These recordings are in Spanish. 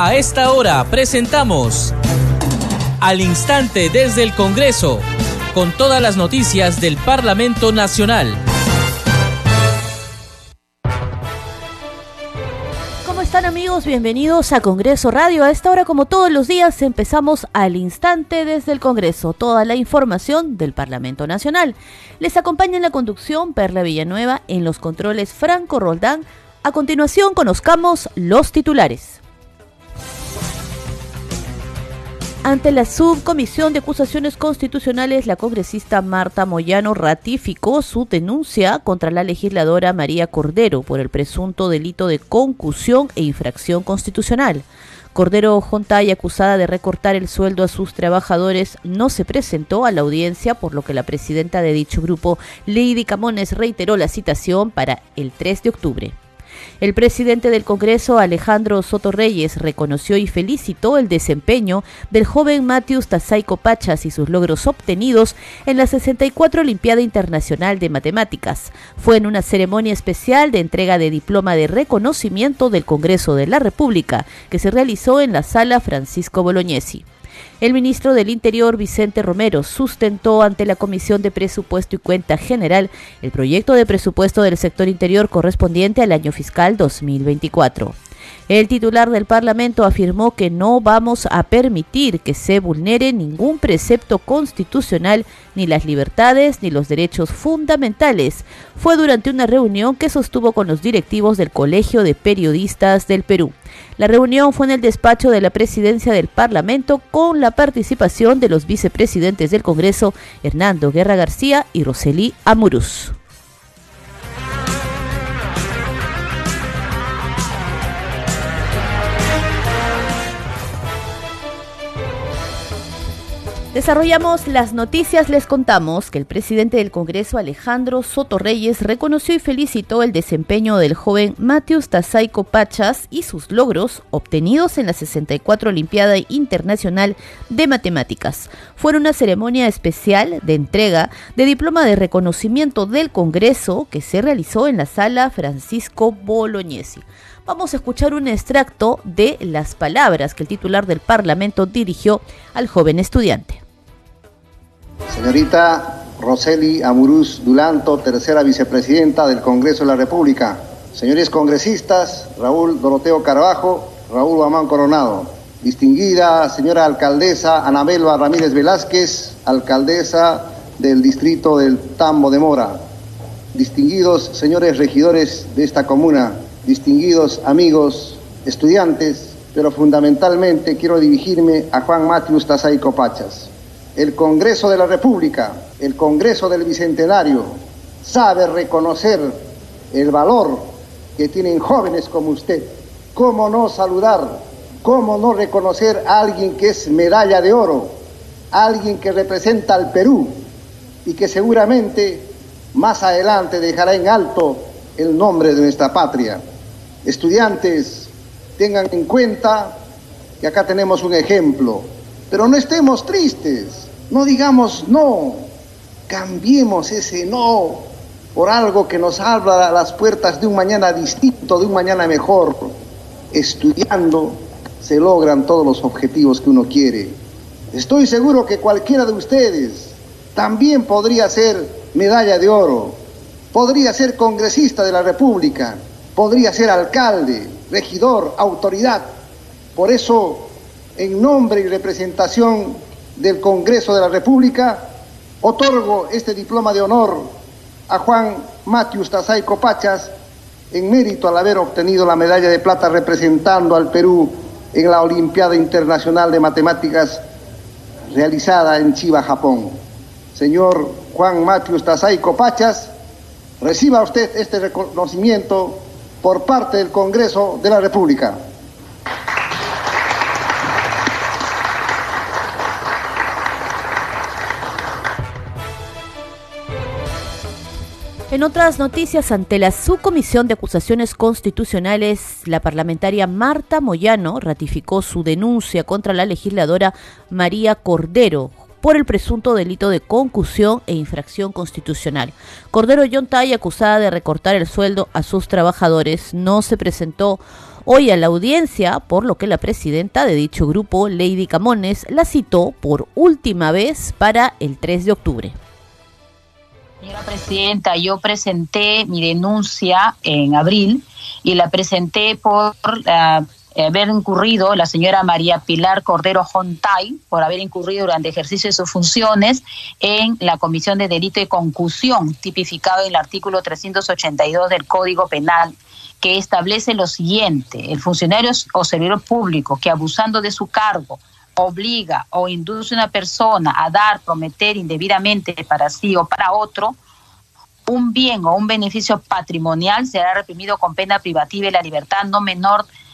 A esta hora presentamos Al Instante desde el Congreso, con todas las noticias del Parlamento Nacional. ¿Cómo están amigos? Bienvenidos a Congreso Radio. A esta hora, como todos los días, empezamos al instante desde el Congreso, toda la información del Parlamento Nacional. Les acompaña en la conducción Perla Villanueva, en los controles Franco Roldán. A continuación, conozcamos los titulares. Ante la Subcomisión de Acusaciones Constitucionales, la congresista Marta Moyano ratificó su denuncia contra la legisladora María Cordero por el presunto delito de concusión e infracción constitucional. Cordero Jontay, acusada de recortar el sueldo a sus trabajadores, no se presentó a la audiencia, por lo que la presidenta de dicho grupo, Lady Camones, reiteró la citación para el 3 de octubre. El presidente del Congreso, Alejandro Soto Reyes, reconoció y felicitó el desempeño del joven Matius Tazaico Pachas y sus logros obtenidos en la 64 Olimpiada Internacional de Matemáticas. Fue en una ceremonia especial de entrega de diploma de reconocimiento del Congreso de la República que se realizó en la sala Francisco Bolognesi. El ministro del Interior, Vicente Romero, sustentó ante la Comisión de Presupuesto y Cuenta General el proyecto de presupuesto del sector interior correspondiente al año fiscal 2024. El titular del Parlamento afirmó que no vamos a permitir que se vulnere ningún precepto constitucional, ni las libertades, ni los derechos fundamentales. Fue durante una reunión que sostuvo con los directivos del Colegio de Periodistas del Perú. La reunión fue en el despacho de la presidencia del Parlamento con la participación de los vicepresidentes del Congreso, Hernando Guerra García y Roseli Amuruz. Desarrollamos las noticias, les contamos que el presidente del Congreso, Alejandro Soto Reyes, reconoció y felicitó el desempeño del joven Matius Tazaico Pachas y sus logros obtenidos en la 64 Olimpiada Internacional de Matemáticas. Fue una ceremonia especial de entrega de diploma de reconocimiento del Congreso que se realizó en la sala Francisco Bolognesi. Vamos a escuchar un extracto de las palabras que el titular del Parlamento dirigió al joven estudiante. Señorita Roseli Amuruz Dulanto, tercera vicepresidenta del Congreso de la República. Señores congresistas, Raúl Doroteo Carbajo, Raúl Guamán Coronado. Distinguida señora alcaldesa Anabelba Ramírez Velázquez, alcaldesa del distrito del Tambo de Mora. Distinguidos señores regidores de esta comuna, distinguidos amigos, estudiantes, pero fundamentalmente quiero dirigirme a Juan Matius Tazaico Pachas el Congreso de la República, el Congreso del Bicentenario, sabe reconocer el valor que tienen jóvenes como usted. ¿Cómo no saludar? ¿Cómo no reconocer a alguien que es medalla de oro? Alguien que representa al Perú y que seguramente más adelante dejará en alto el nombre de nuestra patria. Estudiantes, tengan en cuenta que acá tenemos un ejemplo, pero no estemos tristes no digamos no, cambiemos ese no por algo que nos abra las puertas de un mañana distinto, de un mañana mejor. Estudiando se logran todos los objetivos que uno quiere. Estoy seguro que cualquiera de ustedes también podría ser medalla de oro, podría ser congresista de la República, podría ser alcalde, regidor, autoridad. Por eso, en nombre y representación del Congreso de la República, otorgo este diploma de honor a Juan Matius Tazaico Pachas en mérito al haber obtenido la medalla de plata representando al Perú en la Olimpiada Internacional de Matemáticas realizada en Chiba, Japón. Señor Juan Matius Tazaico Pachas, reciba usted este reconocimiento por parte del Congreso de la República. En otras noticias, ante la Subcomisión de Acusaciones Constitucionales, la parlamentaria Marta Moyano ratificó su denuncia contra la legisladora María Cordero por el presunto delito de concusión e infracción constitucional. Cordero Yontay, acusada de recortar el sueldo a sus trabajadores, no se presentó hoy a la audiencia, por lo que la presidenta de dicho grupo, Lady Camones, la citó por última vez para el 3 de octubre. Señora Presidenta, yo presenté mi denuncia en abril y la presenté por uh, haber incurrido la señora María Pilar Cordero Jontay, por haber incurrido durante ejercicio de sus funciones en la comisión de delito de concusión, tipificado en el artículo 382 del Código Penal que establece lo siguiente, el funcionario o servidor público que abusando de su cargo obliga o induce a una persona a dar, prometer indebidamente para sí o para otro un bien o un beneficio patrimonial será reprimido con pena privativa de la libertad no menor de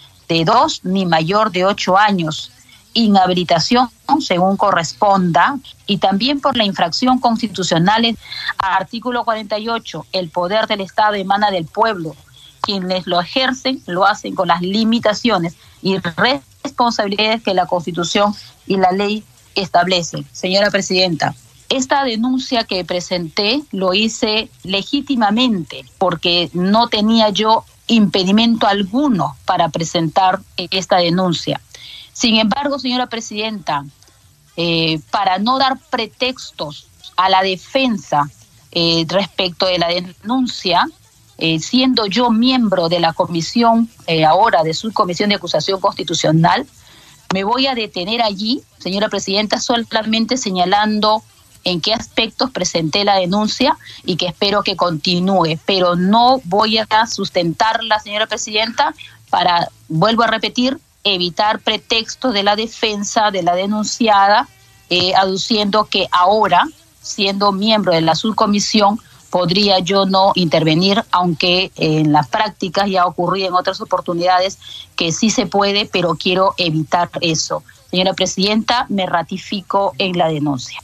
dos ni mayor de ocho años, inhabilitación según corresponda y también por la infracción constitucional artículo 48, el poder del Estado emana del pueblo. Quienes lo ejercen lo hacen con las limitaciones y responsabilidades que la Constitución y la ley establecen. Señora Presidenta, esta denuncia que presenté lo hice legítimamente porque no tenía yo impedimento alguno para presentar esta denuncia. Sin embargo, señora Presidenta, eh, para no dar pretextos a la defensa eh, respecto de la denuncia, eh, siendo yo miembro de la comisión, ahora de subcomisión de acusación constitucional, me voy a detener allí, señora Presidenta, solamente señalando en qué aspectos presenté la denuncia y que espero que continúe, pero no voy a sustentarla, señora presidenta, para, vuelvo a repetir, evitar pretextos de la defensa de la denunciada, eh, aduciendo que ahora, siendo miembro de la subcomisión, podría yo no intervenir, aunque en las prácticas ya ocurrido en otras oportunidades que sí se puede, pero quiero evitar eso. Señora Presidenta, me ratifico en la denuncia.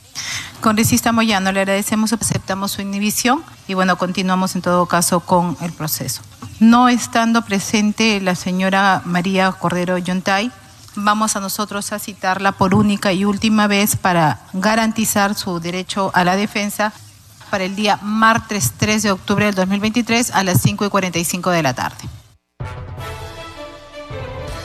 Congresista Moyano, le agradecemos, aceptamos su inhibición y bueno, continuamos en todo caso con el proceso. No estando presente la señora María Cordero Yontay, vamos a nosotros a citarla por única y última vez para garantizar su derecho a la defensa para el día martes 3 de octubre del 2023 a las 5 y 45 de la tarde.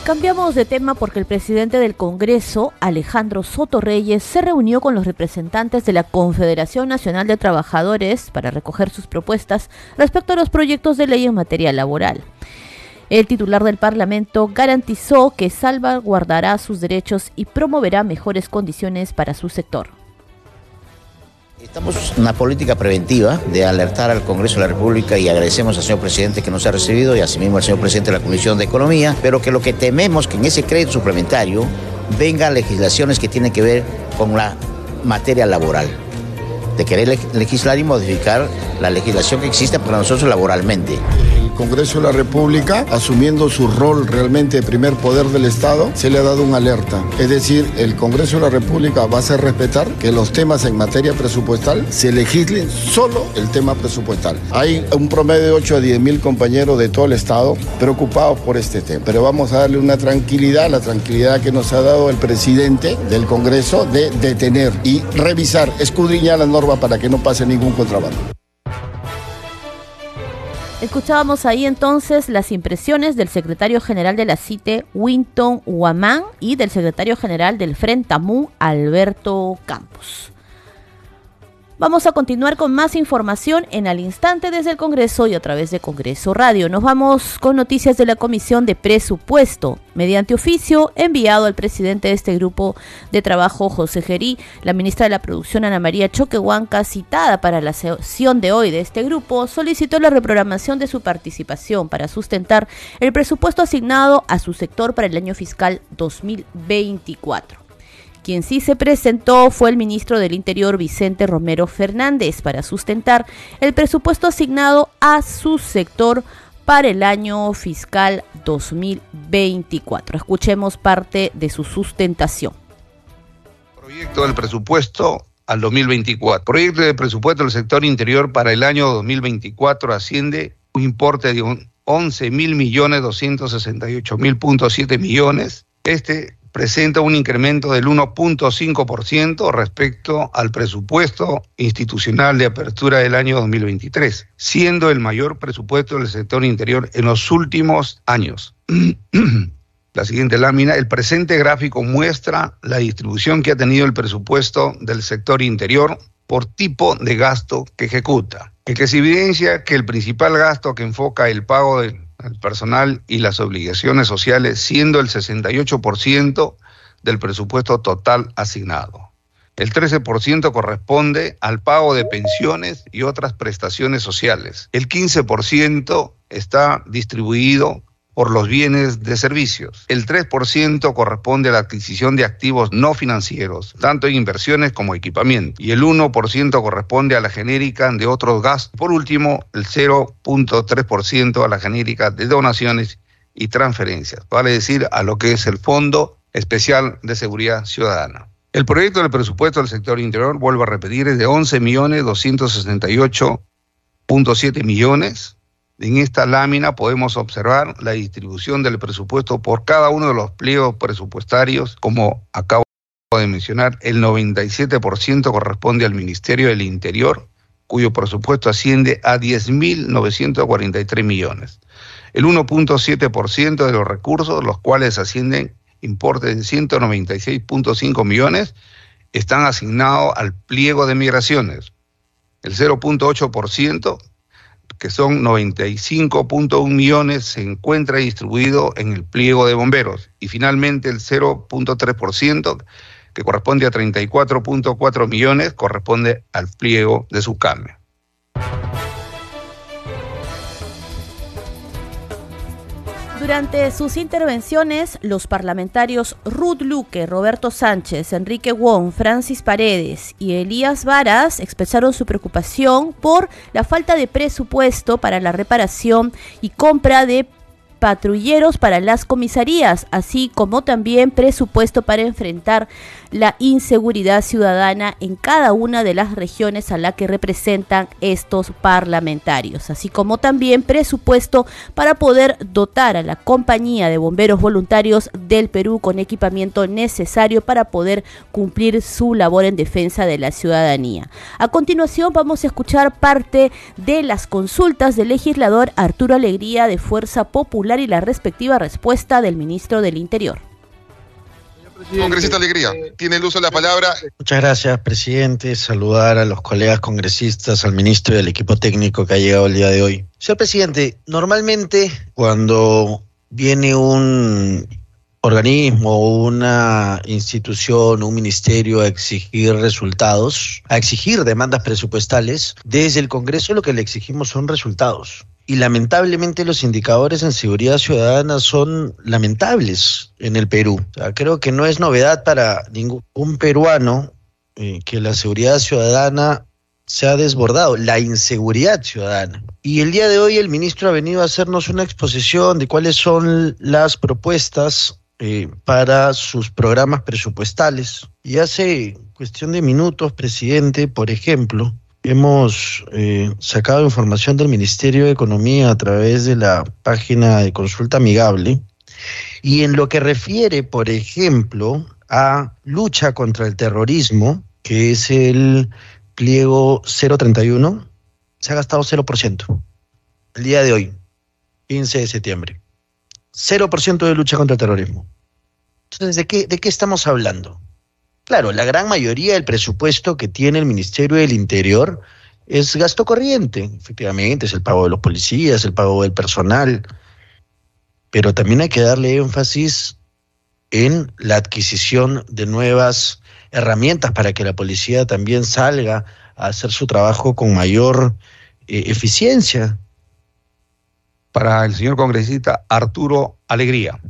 Cambiamos de tema porque el presidente del Congreso, Alejandro Soto Reyes, se reunió con los representantes de la Confederación Nacional de Trabajadores para recoger sus propuestas respecto a los proyectos de ley en materia laboral. El titular del Parlamento garantizó que salvaguardará sus derechos y promoverá mejores condiciones para su sector. Estamos en una política preventiva de alertar al Congreso de la República y agradecemos al señor presidente que nos ha recibido y asimismo al señor presidente de la Comisión de Economía, pero que lo que tememos que en ese crédito suplementario vengan legislaciones que tienen que ver con la materia laboral, de querer legislar y modificar la legislación que existe para nosotros laboralmente. Congreso de la República, asumiendo su rol realmente de primer poder del Estado, se le ha dado una alerta. Es decir, el Congreso de la República va a hacer respetar que los temas en materia presupuestal se legislen solo el tema presupuestal. Hay un promedio de 8 a 10 mil compañeros de todo el Estado preocupados por este tema. Pero vamos a darle una tranquilidad, la tranquilidad que nos ha dado el presidente del Congreso de detener y revisar, escudriñar la para que no pase ningún contrabando. Escuchábamos ahí entonces las impresiones del secretario general de la CITE, Winton Huamán, y del secretario general del Frentamu, Alberto Campos. Vamos a continuar con más información en al instante desde el Congreso y a través de Congreso Radio. Nos vamos con noticias de la Comisión de Presupuesto. Mediante oficio enviado al presidente de este grupo de trabajo, José Gerí, la ministra de la Producción, Ana María Choquehuanca, citada para la sesión de hoy de este grupo, solicitó la reprogramación de su participación para sustentar el presupuesto asignado a su sector para el año fiscal 2024. Quien sí se presentó fue el ministro del Interior Vicente Romero Fernández para sustentar el presupuesto asignado a su sector para el año fiscal 2024. Escuchemos parte de su sustentación. Proyecto del presupuesto al 2024. Proyecto de presupuesto del sector interior para el año 2024 asciende un importe de 11 mil millones 268 mil millones. Este presenta un incremento del 1.5% respecto al presupuesto institucional de apertura del año 2023, siendo el mayor presupuesto del sector interior en los últimos años. La siguiente lámina, el presente gráfico muestra la distribución que ha tenido el presupuesto del sector interior por tipo de gasto que ejecuta. El que se evidencia que el principal gasto que enfoca el pago del personal y las obligaciones sociales, siendo el 68% del presupuesto total asignado. El 13% corresponde al pago de pensiones y otras prestaciones sociales. El 15% está distribuido por los bienes de servicios. El 3% corresponde a la adquisición de activos no financieros, tanto en inversiones como equipamiento. Y el 1% corresponde a la genérica de otros gastos. Por último, el 0.3% a la genérica de donaciones y transferencias, vale decir, a lo que es el Fondo Especial de Seguridad Ciudadana. El proyecto del presupuesto del sector interior, vuelvo a repetir, es de 11.268.7 millones en esta lámina podemos observar la distribución del presupuesto por cada uno de los pliegos presupuestarios, como acabo de mencionar, el 97% corresponde al Ministerio del Interior, cuyo presupuesto asciende a 10.943 millones. El 1.7% de los recursos, los cuales ascienden importe de 196.5 millones, están asignados al pliego de migraciones. El 0.8% que son 95.1 millones, se encuentra distribuido en el pliego de bomberos. Y finalmente el 0.3%, que corresponde a 34.4 millones, corresponde al pliego de su cambio. Durante sus intervenciones, los parlamentarios Ruth Luque, Roberto Sánchez, Enrique Wong, Francis Paredes y Elías Varas expresaron su preocupación por la falta de presupuesto para la reparación y compra de patrulleros para las comisarías, así como también presupuesto para enfrentar la inseguridad ciudadana en cada una de las regiones a la que representan estos parlamentarios, así como también presupuesto para poder dotar a la compañía de bomberos voluntarios del Perú con equipamiento necesario para poder cumplir su labor en defensa de la ciudadanía. A continuación vamos a escuchar parte de las consultas del legislador Arturo Alegría de Fuerza Popular y la respectiva respuesta del ministro del Interior. Congresista Alegría, tiene el uso de la palabra. Muchas gracias, presidente. Saludar a los colegas congresistas, al ministro y al equipo técnico que ha llegado el día de hoy. Señor presidente, normalmente cuando viene un organismo, una institución, un ministerio a exigir resultados, a exigir demandas presupuestales, desde el Congreso lo que le exigimos son resultados y lamentablemente los indicadores en seguridad ciudadana son lamentables en el Perú. creo que no es novedad para ningún peruano eh, que la seguridad ciudadana se ha desbordado, la inseguridad ciudadana. Y el día de hoy el ministro ha venido a hacernos una exposición de cuáles son las propuestas eh, para sus programas presupuestales. Y hace cuestión de minutos, presidente, por ejemplo, hemos eh, sacado información del Ministerio de Economía a través de la página de consulta amigable y en lo que refiere, por ejemplo, a lucha contra el terrorismo, que es el pliego 031, se ha gastado 0%. El día de hoy, 15 de septiembre. 0% de lucha contra el terrorismo. Entonces, ¿de qué, de qué estamos hablando? Claro, la gran mayoría del presupuesto que tiene el Ministerio del Interior es gasto corriente, efectivamente, es el pago de los policías, el pago del personal, pero también hay que darle énfasis en la adquisición de nuevas herramientas para que la policía también salga a hacer su trabajo con mayor eh, eficiencia. Para el señor congresista Arturo Alegría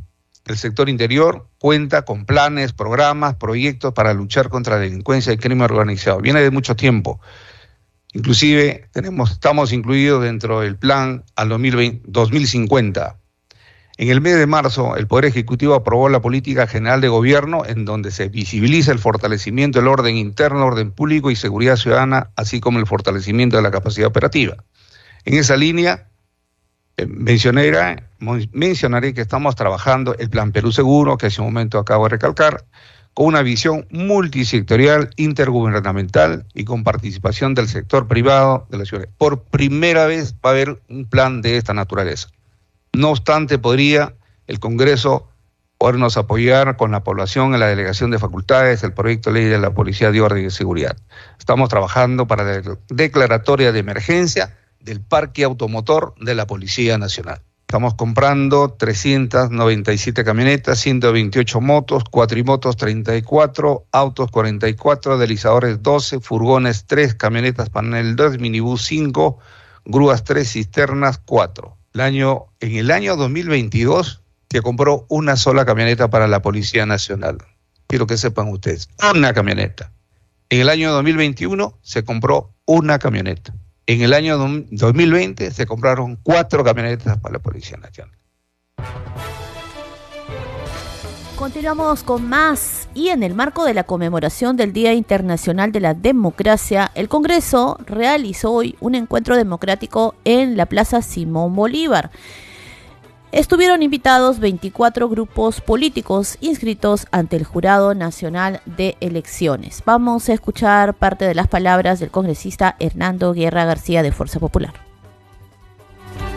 el sector interior cuenta con planes, programas, proyectos para luchar contra la delincuencia y el crimen organizado. Viene de mucho tiempo. Inclusive tenemos, estamos incluidos dentro del plan al 2050. En el mes de marzo, el Poder Ejecutivo aprobó la Política General de Gobierno en donde se visibiliza el fortalecimiento del orden interno, orden público y seguridad ciudadana, así como el fortalecimiento de la capacidad operativa. En esa línea, mencionaré, mencionaré que estamos trabajando el Plan Perú Seguro, que hace un momento acabo de recalcar, con una visión multisectorial, intergubernamental y con participación del sector privado de la ciudad. Por primera vez va a haber un plan de esta naturaleza. No obstante, podría el Congreso podernos apoyar con la población en la delegación de facultades, el proyecto de ley de la Policía de Orden y Seguridad. Estamos trabajando para la declaratoria de emergencia del parque automotor de la Policía Nacional. Estamos comprando 397 camionetas, 128 motos, cuatrimotos 34, autos 44, deslizadores 12, furgones 3, camionetas panel 2, minibús 5, grúas 3, cisternas 4. El año, en el año 2022 se compró una sola camioneta para la Policía Nacional. Quiero que sepan ustedes, una camioneta. En el año 2021 se compró una camioneta. En el año 2020 se compraron cuatro camionetas para la Policía Nacional. Continuamos con más y en el marco de la conmemoración del Día Internacional de la Democracia, el Congreso realizó hoy un encuentro democrático en la Plaza Simón Bolívar. Estuvieron invitados 24 grupos políticos inscritos ante el Jurado Nacional de Elecciones. Vamos a escuchar parte de las palabras del congresista Hernando Guerra García de Fuerza Popular.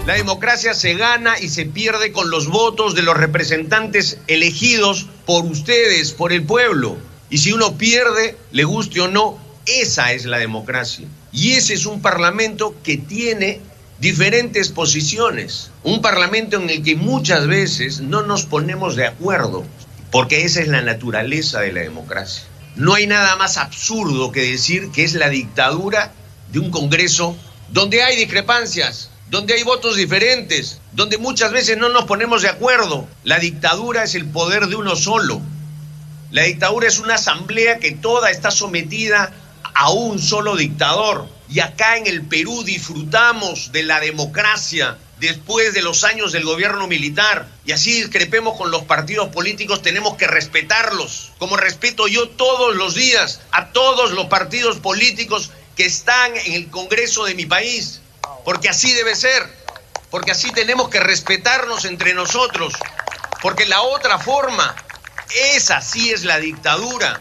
La democracia se gana y se pierde con los votos de los representantes elegidos por ustedes, por el pueblo. Y si uno pierde, le guste o no, esa es la democracia. Y ese es un parlamento que tiene diferentes posiciones. Un parlamento en el que muchas veces no nos ponemos de acuerdo, porque esa es la naturaleza de la democracia. No hay nada más absurdo que decir que es la dictadura de un Congreso donde hay discrepancias, donde hay votos diferentes, donde muchas veces no nos ponemos de acuerdo. La dictadura es el poder de uno solo. La dictadura es una asamblea que toda está sometida a un solo dictador. Y acá en el Perú disfrutamos de la democracia después de los años del gobierno militar. Y así discrepemos con los partidos políticos, tenemos que respetarlos. Como respeto yo todos los días a todos los partidos políticos que están en el Congreso de mi país. Porque así debe ser. Porque así tenemos que respetarnos entre nosotros. Porque la otra forma, esa sí es la dictadura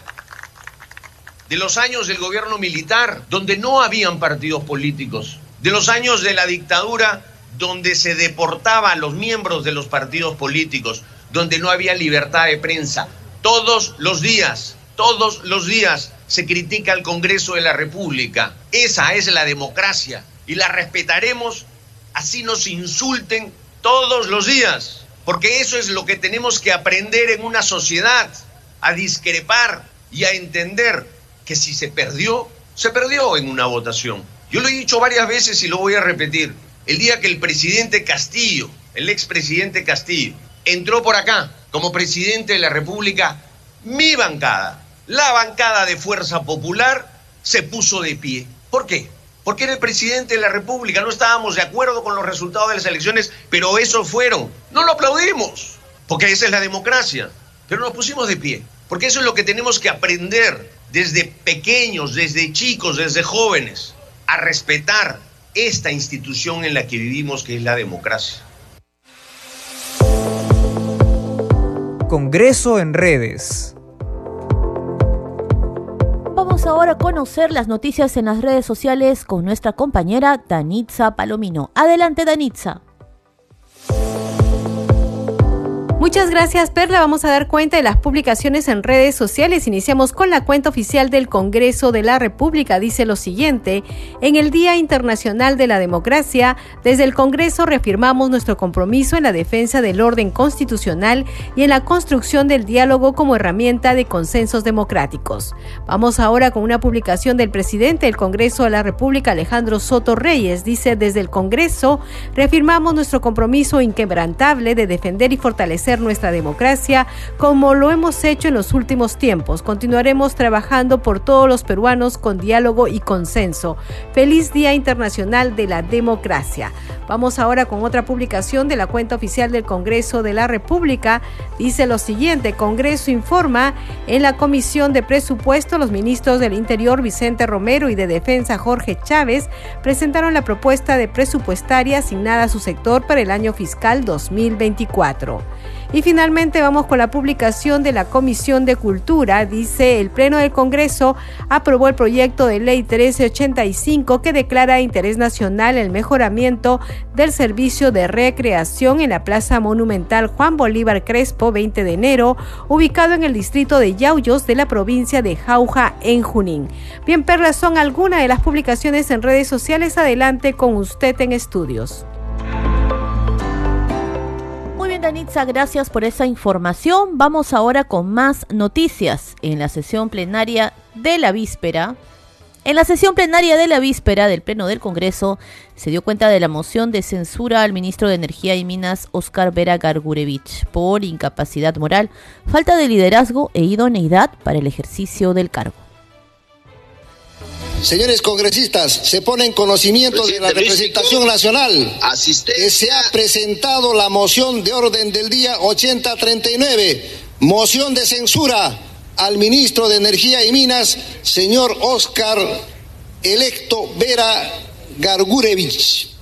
de los años del gobierno militar, donde no habían partidos políticos, de los años de la dictadura, donde se deportaba a los miembros de los partidos políticos, donde no había libertad de prensa. Todos los días, todos los días se critica al Congreso de la República. Esa es la democracia y la respetaremos así nos insulten todos los días, porque eso es lo que tenemos que aprender en una sociedad, a discrepar y a entender que si se perdió, se perdió en una votación. Yo lo he dicho varias veces y lo voy a repetir. El día que el presidente Castillo, el expresidente Castillo, entró por acá como presidente de la República, mi bancada, la bancada de Fuerza Popular, se puso de pie. ¿Por qué? Porque era el presidente de la República, no estábamos de acuerdo con los resultados de las elecciones, pero eso fueron. No lo aplaudimos, porque esa es la democracia, pero nos pusimos de pie, porque eso es lo que tenemos que aprender desde pequeños, desde chicos, desde jóvenes, a respetar esta institución en la que vivimos, que es la democracia. Congreso en redes. Vamos ahora a conocer las noticias en las redes sociales con nuestra compañera Danitza Palomino. Adelante, Danitza. Muchas gracias, Perla. Vamos a dar cuenta de las publicaciones en redes sociales. Iniciamos con la cuenta oficial del Congreso de la República. Dice lo siguiente, en el Día Internacional de la Democracia, desde el Congreso reafirmamos nuestro compromiso en la defensa del orden constitucional y en la construcción del diálogo como herramienta de consensos democráticos. Vamos ahora con una publicación del presidente del Congreso de la República, Alejandro Soto Reyes. Dice, desde el Congreso reafirmamos nuestro compromiso inquebrantable de defender y fortalecer nuestra democracia como lo hemos hecho en los últimos tiempos. Continuaremos trabajando por todos los peruanos con diálogo y consenso. Feliz Día Internacional de la Democracia. Vamos ahora con otra publicación de la cuenta oficial del Congreso de la República. Dice lo siguiente, Congreso informa en la Comisión de Presupuesto los ministros del Interior Vicente Romero y de Defensa Jorge Chávez presentaron la propuesta de presupuestaria asignada a su sector para el año fiscal 2024. Y finalmente vamos con la publicación de la Comisión de Cultura. Dice, el Pleno del Congreso aprobó el proyecto de ley 1385 que declara de interés nacional el mejoramiento del servicio de recreación en la Plaza Monumental Juan Bolívar Crespo 20 de enero, ubicado en el distrito de Yauyos de la provincia de Jauja en Junín. Bien, Perlas, son algunas de las publicaciones en redes sociales. Adelante con usted en estudios. Danitza, gracias por esa información. Vamos ahora con más noticias en la sesión plenaria de la víspera. En la sesión plenaria de la víspera del Pleno del Congreso se dio cuenta de la moción de censura al ministro de Energía y Minas, Oscar Vera Gargurevich, por incapacidad moral, falta de liderazgo e idoneidad para el ejercicio del cargo. Señores congresistas, se pone en conocimiento de la representación nacional que se ha presentado la moción de orden del día 8039, moción de censura al ministro de Energía y Minas, señor Oscar electo Vera Gargurevich.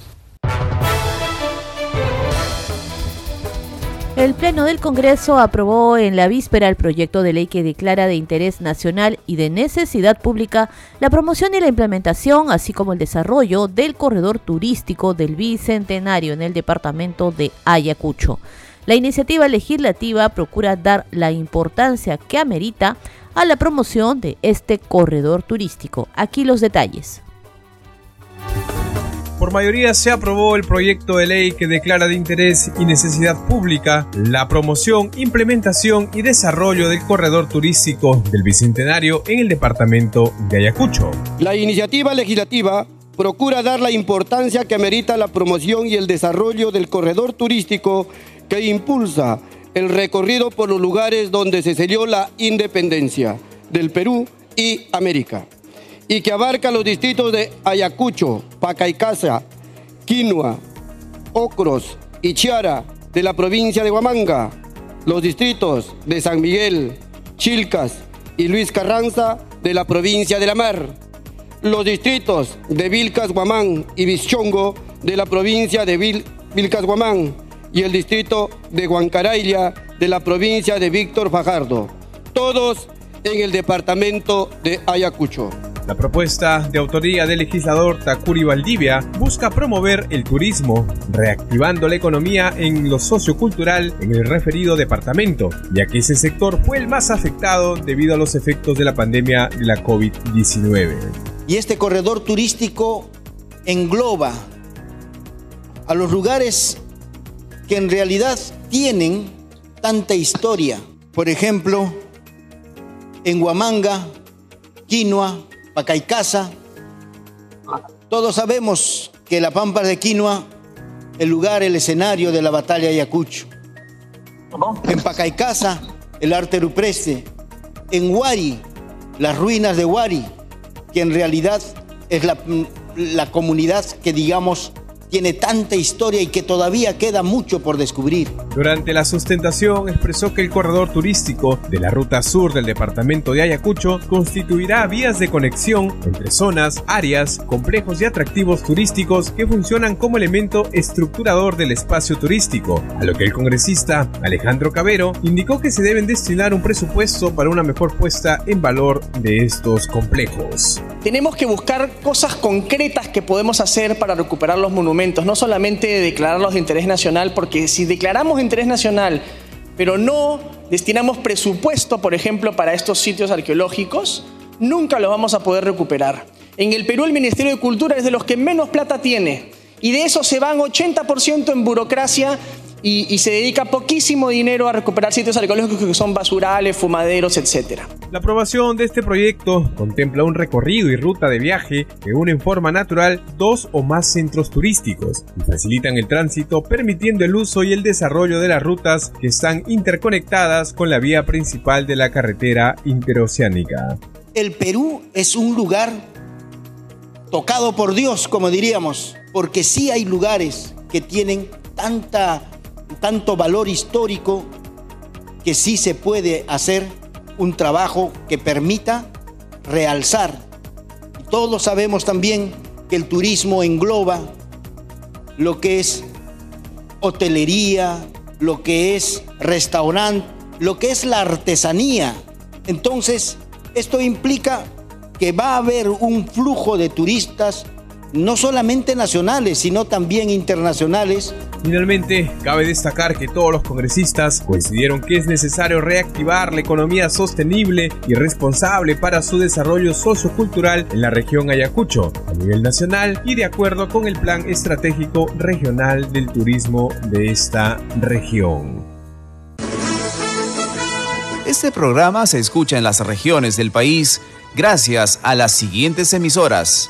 El Pleno del Congreso aprobó en la víspera el proyecto de ley que declara de interés nacional y de necesidad pública la promoción y la implementación, así como el desarrollo del corredor turístico del Bicentenario en el departamento de Ayacucho. La iniciativa legislativa procura dar la importancia que amerita a la promoción de este corredor turístico. Aquí los detalles. Por mayoría se aprobó el proyecto de ley que declara de interés y necesidad pública la promoción, implementación y desarrollo del corredor turístico del Bicentenario en el departamento de Ayacucho. La iniciativa legislativa procura dar la importancia que amerita la promoción y el desarrollo del corredor turístico que impulsa el recorrido por los lugares donde se selló la independencia del Perú y América y que abarca los distritos de Ayacucho, Pacaicasa, Quinua, Ocros y Chiara de la provincia de Huamanga, los distritos de San Miguel, Chilcas y Luis Carranza de la provincia de La Mar, los distritos de Vilcas, Guamán y Bichongo de la provincia de Vilcas, Guamán y el distrito de Huancaraylia de la provincia de Víctor Fajardo, todos en el departamento de Ayacucho. La propuesta de autoría del legislador Takuri Valdivia busca promover el turismo, reactivando la economía en lo sociocultural en el referido departamento, ya que ese sector fue el más afectado debido a los efectos de la pandemia de la COVID-19. Y este corredor turístico engloba a los lugares que en realidad tienen tanta historia. Por ejemplo, en Huamanga, Quinoa, Pacaicasa. Todos sabemos que la Pampa de Quinoa, el lugar, el escenario de la batalla de Ayacucho. En Pacaicasa, el arte rupreste. En Huari, las ruinas de Huari, que en realidad es la, la comunidad que digamos tiene tanta historia y que todavía queda mucho por descubrir. Durante la sustentación expresó que el corredor turístico de la ruta sur del departamento de Ayacucho constituirá vías de conexión entre zonas, áreas, complejos y atractivos turísticos que funcionan como elemento estructurador del espacio turístico, a lo que el congresista Alejandro Cabero indicó que se deben destinar un presupuesto para una mejor puesta en valor de estos complejos. Tenemos que buscar cosas concretas que podemos hacer para recuperar los monumentos no solamente declararlos de interés nacional, porque si declaramos de interés nacional, pero no destinamos presupuesto, por ejemplo, para estos sitios arqueológicos, nunca los vamos a poder recuperar. En el Perú el Ministerio de Cultura es de los que menos plata tiene y de eso se van 80% en burocracia y, se dedica poquísimo dinero a recuperar sitios arqueológicos que son basurales, fumaderos, etc. La aprobación de este proyecto contempla un recorrido y ruta de viaje que une en forma natural dos o más centros turísticos y facilitan el tránsito permitiendo el uso y el desarrollo de las rutas que están interconectadas con la vía principal de la carretera interoceánica. El Perú es un lugar tocado por Dios, como diríamos, porque sí hay lugares que tienen tanta tanto valor histórico que sí se puede hacer un trabajo que permita realzar. Todos sabemos también que el turismo engloba lo que es hotelería, lo que es restaurante, lo que es la artesanía. Entonces, esto implica que va a haber un flujo de turistas no solamente nacionales, sino también internacionales. Finalmente, cabe destacar que todos los congresistas coincidieron que es necesario reactivar la economía sostenible y responsable para su desarrollo sociocultural en la región Ayacucho, a nivel nacional y de acuerdo con el Plan Estratégico Regional del Turismo de esta región. Este programa se escucha en las regiones del país gracias a las siguientes emisoras.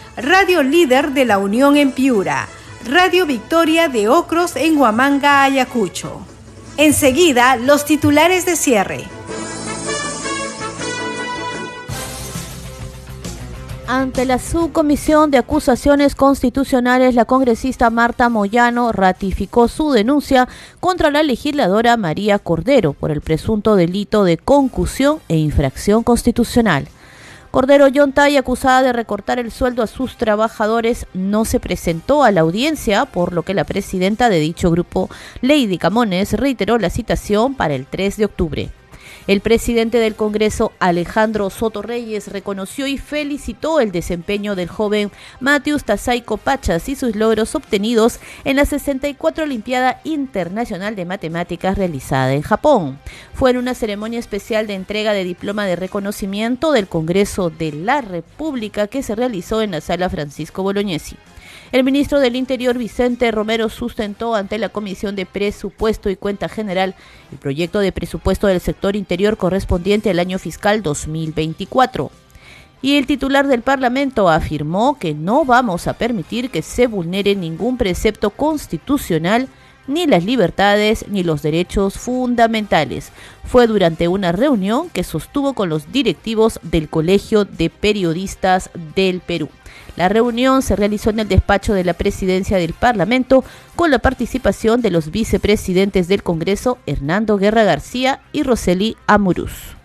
Radio Líder de la Unión en Piura, Radio Victoria de Ocros en Huamanga, Ayacucho. Enseguida, los titulares de cierre. Ante la subcomisión de acusaciones constitucionales, la congresista Marta Moyano ratificó su denuncia contra la legisladora María Cordero por el presunto delito de concusión e infracción constitucional. Cordero Yontay, acusada de recortar el sueldo a sus trabajadores, no se presentó a la audiencia, por lo que la presidenta de dicho grupo, Lady Camones, reiteró la citación para el 3 de octubre. El presidente del Congreso, Alejandro Soto Reyes, reconoció y felicitó el desempeño del joven Matius Tasaico Pachas y sus logros obtenidos en la 64 Olimpiada Internacional de Matemáticas realizada en Japón. Fue en una ceremonia especial de entrega de diploma de reconocimiento del Congreso de la República que se realizó en la sala Francisco Bolognesi. El ministro del Interior, Vicente Romero, sustentó ante la Comisión de Presupuesto y Cuenta General el proyecto de presupuesto del sector interior correspondiente al año fiscal 2024. Y el titular del Parlamento afirmó que no vamos a permitir que se vulnere ningún precepto constitucional ni las libertades ni los derechos fundamentales. Fue durante una reunión que sostuvo con los directivos del Colegio de Periodistas del Perú. La reunión se realizó en el despacho de la presidencia del Parlamento con la participación de los vicepresidentes del Congreso, Hernando Guerra García y Roseli Amuruz.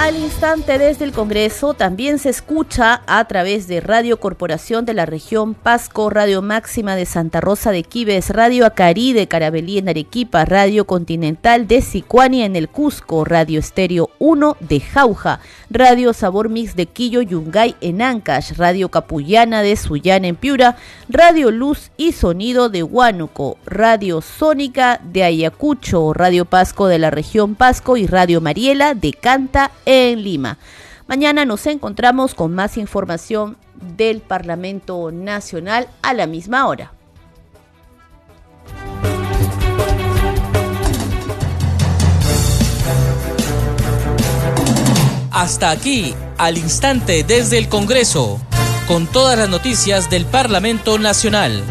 Al instante desde el Congreso también se escucha a través de Radio Corporación de la región Pasco, Radio Máxima de Santa Rosa de Quibes, Radio Acari de Carabelí en Arequipa, Radio Continental de Sicuania en el Cusco, Radio Estéreo 1 de Jauja, Radio Sabor Mix de Quillo Yungay en Ancash, Radio Capullana de Sullana en Piura, Radio Luz y Sonido de Huánuco, Radio Sónica de Ayacucho, Radio Pasco de la región Pasco y Radio Mariela de Canta en Lima. Mañana nos encontramos con más información del Parlamento Nacional a la misma hora. Hasta aquí, al instante desde el Congreso, con todas las noticias del Parlamento Nacional.